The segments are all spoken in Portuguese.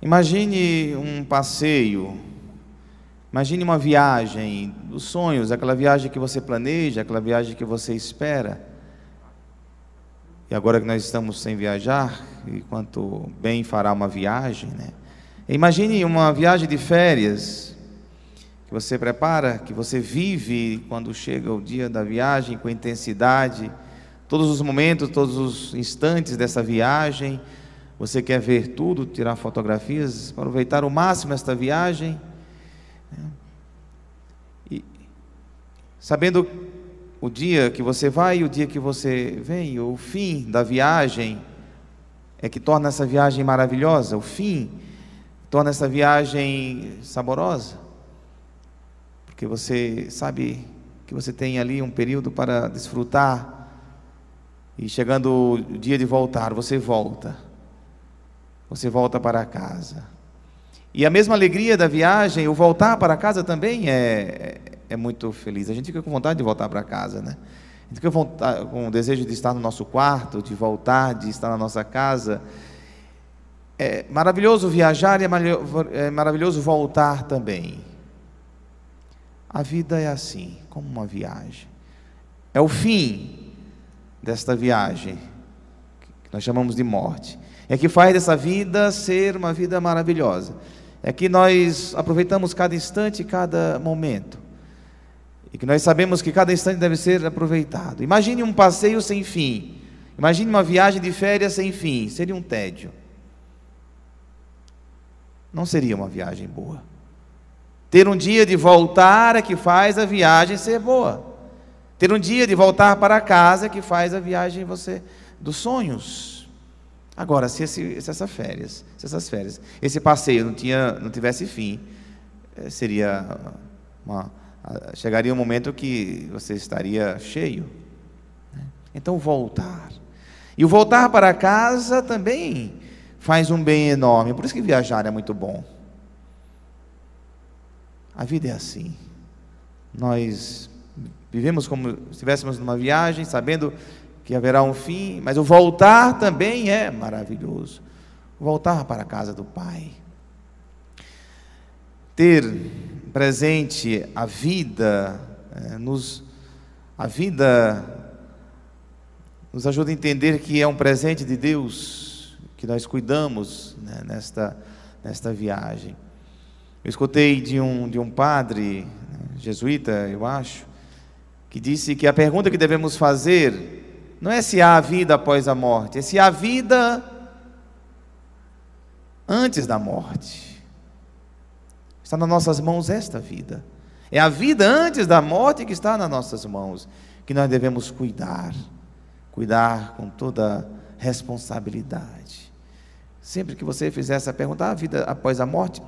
Imagine um passeio, imagine uma viagem dos sonhos, aquela viagem que você planeja, aquela viagem que você espera. E agora que nós estamos sem viajar, e quanto bem fará uma viagem, né? Imagine uma viagem de férias que você prepara, que você vive quando chega o dia da viagem com intensidade, todos os momentos, todos os instantes dessa viagem você quer ver tudo, tirar fotografias, aproveitar o máximo esta viagem. Né? E sabendo o dia que você vai e o dia que você vem, o fim da viagem é que torna essa viagem maravilhosa, o fim torna essa viagem saborosa. Porque você sabe que você tem ali um período para desfrutar e chegando o dia de voltar, você volta você volta para casa. E a mesma alegria da viagem, o voltar para casa também é, é muito feliz. A gente fica com vontade de voltar para casa, né? A gente fica com o desejo de estar no nosso quarto, de voltar, de estar na nossa casa. É maravilhoso viajar e é maravilhoso voltar também. A vida é assim, como uma viagem. É o fim desta viagem, que nós chamamos de morte é que faz dessa vida ser uma vida maravilhosa. É que nós aproveitamos cada instante, cada momento. E que nós sabemos que cada instante deve ser aproveitado. Imagine um passeio sem fim. Imagine uma viagem de férias sem fim. Seria um tédio. Não seria uma viagem boa. Ter um dia de voltar é que faz a viagem ser boa. Ter um dia de voltar para casa é que faz a viagem você dos sonhos. Agora, se, esse, se essas férias, se essas férias, esse passeio não, tinha, não tivesse fim, eh, seria uma, chegaria um momento que você estaria cheio. Né? Então, voltar. E o voltar para casa também faz um bem enorme. Por isso que viajar é muito bom. A vida é assim. Nós vivemos como se estivéssemos numa viagem, sabendo que haverá um fim, mas o voltar também é maravilhoso. Voltar para a casa do Pai. Ter presente a vida, é, nos, a vida nos ajuda a entender que é um presente de Deus, que nós cuidamos né, nesta, nesta viagem. Eu escutei de um, de um padre, né, jesuíta, eu acho, que disse que a pergunta que devemos fazer não é se há vida após a morte, é se há vida antes da morte. Está nas nossas mãos esta vida. É a vida antes da morte que está nas nossas mãos, que nós devemos cuidar, cuidar com toda responsabilidade. Sempre que você fizer essa pergunta, há vida após a morte?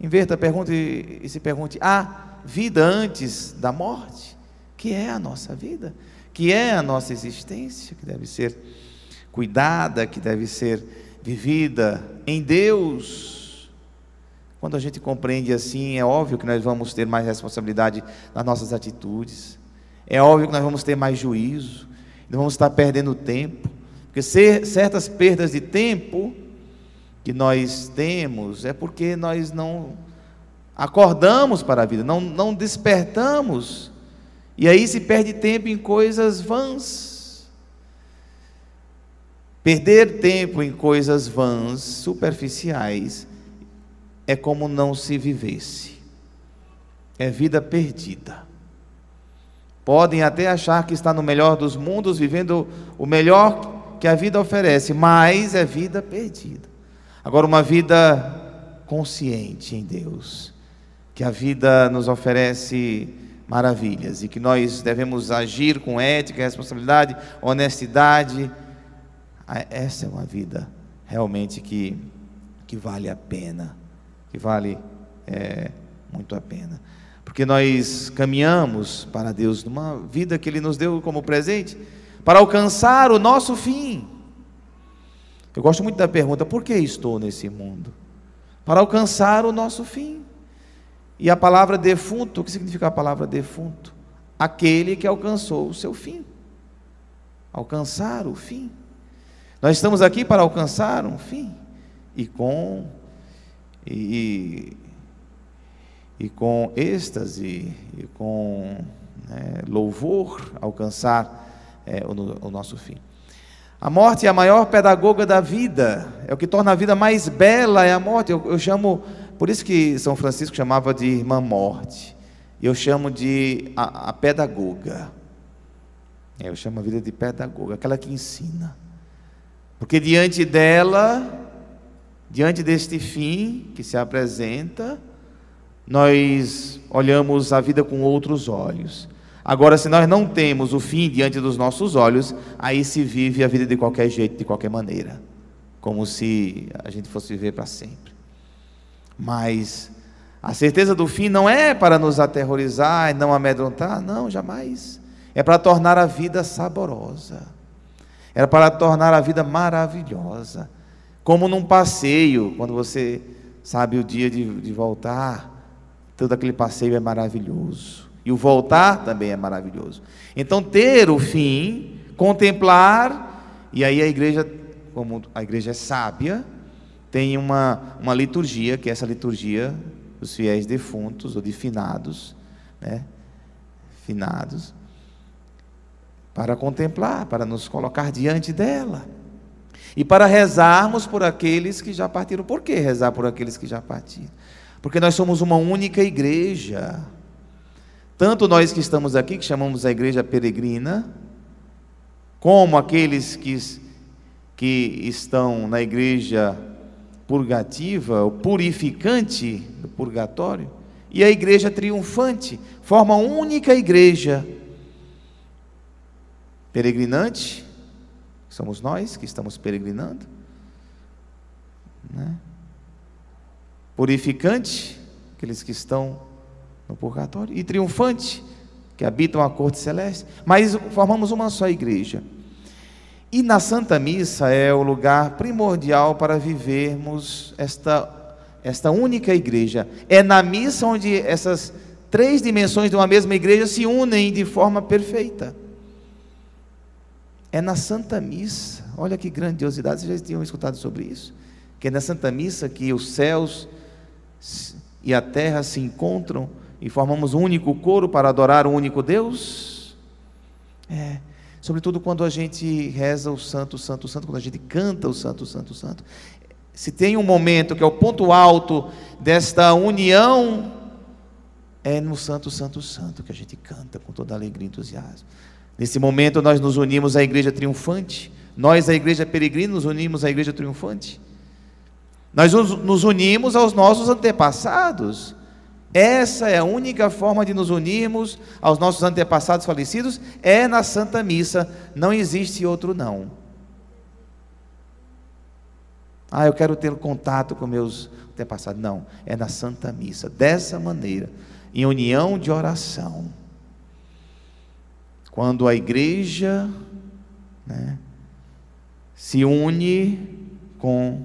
Inverta a pergunta e, se pergunte: há vida antes da morte? Que é a nossa vida? Que é a nossa existência, que deve ser cuidada, que deve ser vivida em Deus. Quando a gente compreende assim, é óbvio que nós vamos ter mais responsabilidade nas nossas atitudes, é óbvio que nós vamos ter mais juízo, não vamos estar perdendo tempo, porque certas perdas de tempo que nós temos é porque nós não acordamos para a vida, não, não despertamos e aí se perde tempo em coisas vãs. Perder tempo em coisas vãs, superficiais, é como não se vivesse. É vida perdida. Podem até achar que está no melhor dos mundos, vivendo o melhor que a vida oferece, mas é vida perdida. Agora, uma vida consciente em Deus, que a vida nos oferece maravilhas e que nós devemos agir com ética, responsabilidade, honestidade. Ah, essa é uma vida realmente que, que vale a pena, que vale é, muito a pena. Porque nós caminhamos para Deus numa vida que Ele nos deu como presente para alcançar o nosso fim. Eu gosto muito da pergunta: por que estou nesse mundo? Para alcançar o nosso fim. E a palavra defunto, o que significa a palavra defunto? Aquele que alcançou o seu fim. Alcançar o fim. Nós estamos aqui para alcançar um fim. E com e, e com êxtase e com né, louvor alcançar é, o, o nosso fim. A morte é a maior pedagoga da vida, é o que torna a vida mais bela, é a morte. Eu, eu chamo, por isso que São Francisco chamava de irmã morte, eu chamo de a, a pedagoga. É, eu chamo a vida de pedagoga, aquela que ensina. Porque diante dela, diante deste fim que se apresenta, nós olhamos a vida com outros olhos. Agora, se nós não temos o fim diante dos nossos olhos, aí se vive a vida de qualquer jeito, de qualquer maneira, como se a gente fosse viver para sempre. Mas a certeza do fim não é para nos aterrorizar e não amedrontar, não, jamais. É para tornar a vida saborosa, é para tornar a vida maravilhosa, como num passeio, quando você sabe o dia de, de voltar, todo aquele passeio é maravilhoso. E o voltar também é maravilhoso. Então, ter o fim, contemplar, e aí a igreja, como a igreja é sábia, tem uma, uma liturgia, que é essa liturgia dos fiéis defuntos, ou de finados, né? Finados, para contemplar, para nos colocar diante dela. E para rezarmos por aqueles que já partiram. Por que rezar por aqueles que já partiram? Porque nós somos uma única igreja. Tanto nós que estamos aqui, que chamamos a igreja peregrina, como aqueles que, que estão na igreja purgativa, o purificante do purgatório, e a igreja triunfante, forma única igreja. Peregrinante, somos nós que estamos peregrinando, né? purificante, aqueles que estão no purgatório, e triunfante, que habitam a corte celeste, mas formamos uma só igreja. E na Santa Missa é o lugar primordial para vivermos esta, esta única igreja. É na missa onde essas três dimensões de uma mesma igreja se unem de forma perfeita. É na Santa Missa, olha que grandiosidade, vocês já tinham escutado sobre isso? Que é na Santa Missa que os céus e a terra se encontram e formamos um único coro para adorar um único Deus? É, sobretudo quando a gente reza o Santo, Santo, Santo, quando a gente canta o Santo, Santo, Santo. Se tem um momento que é o ponto alto desta união, é no Santo, Santo, Santo que a gente canta com toda alegria e entusiasmo. Nesse momento nós nos unimos à igreja triunfante, nós, a igreja peregrina, nos unimos à igreja triunfante. Nós nos unimos aos nossos antepassados. Essa é a única forma de nos unirmos aos nossos antepassados falecidos, é na Santa Missa, não existe outro não. Ah, eu quero ter contato com meus antepassados. Não, é na Santa Missa, dessa maneira, em união de oração. Quando a igreja né, se une com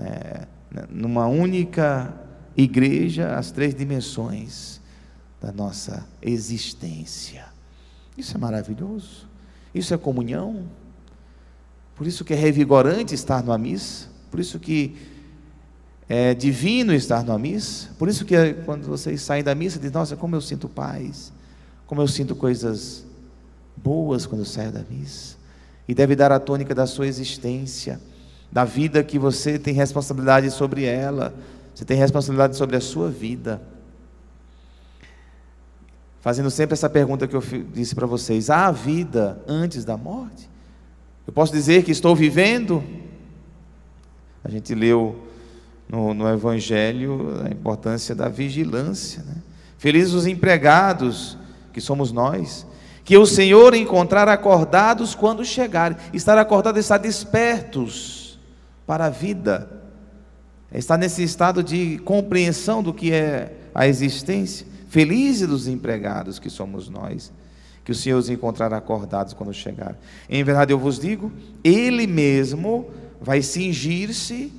é, numa única igreja, as três dimensões da nossa existência. Isso é maravilhoso. Isso é comunhão. Por isso que é revigorante estar numa missa. Por isso que é divino estar numa missa. Por isso que é, quando vocês saem da missa, dizem, nossa, como eu sinto paz. Como eu sinto coisas boas quando eu saio da missa. E deve dar a tônica da sua existência, da vida que você tem responsabilidade sobre ela, você tem responsabilidade sobre a sua vida. Fazendo sempre essa pergunta que eu disse para vocês: há vida antes da morte? Eu posso dizer que estou vivendo? A gente leu no, no Evangelho a importância da vigilância. Né? Felizes os empregados, que somos nós, que o Senhor encontrar acordados quando chegarem. Estar acordado é estar despertos para a vida está nesse estado de compreensão do que é a existência. Felizes dos empregados que somos nós, que o Senhor os encontrará acordados quando chegar. Em verdade eu vos digo, Ele mesmo vai cingir-se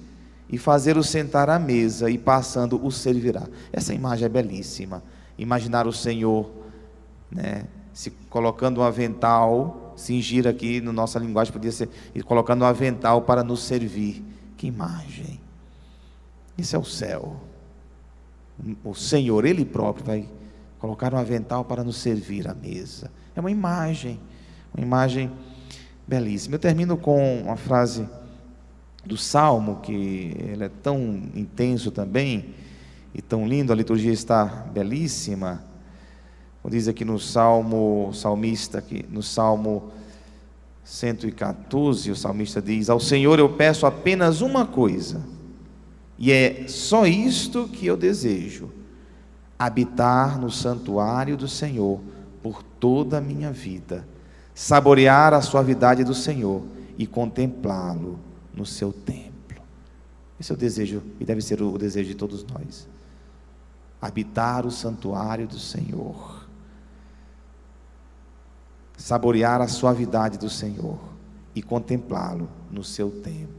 e fazer-o sentar à mesa e passando o servirá. Essa imagem é belíssima. Imaginar o Senhor, né, se colocando um avental, cingir aqui no nossa linguagem podia ser colocando um avental para nos servir. Que imagem! Isso é o céu. O Senhor, Ele próprio, vai colocar um avental para nos servir à mesa. É uma imagem, uma imagem belíssima. Eu termino com uma frase do Salmo, que ele é tão intenso também e tão lindo, a liturgia está belíssima. Diz aqui no Salmo, salmista, aqui, no Salmo 114, o salmista diz: Ao Senhor eu peço apenas uma coisa, e é só isto que eu desejo: habitar no santuário do Senhor por toda a minha vida, saborear a suavidade do Senhor e contemplá-lo no seu templo. Esse é o desejo, e deve ser o desejo de todos nós. Habitar o santuário do Senhor, saborear a suavidade do Senhor e contemplá-lo no seu templo.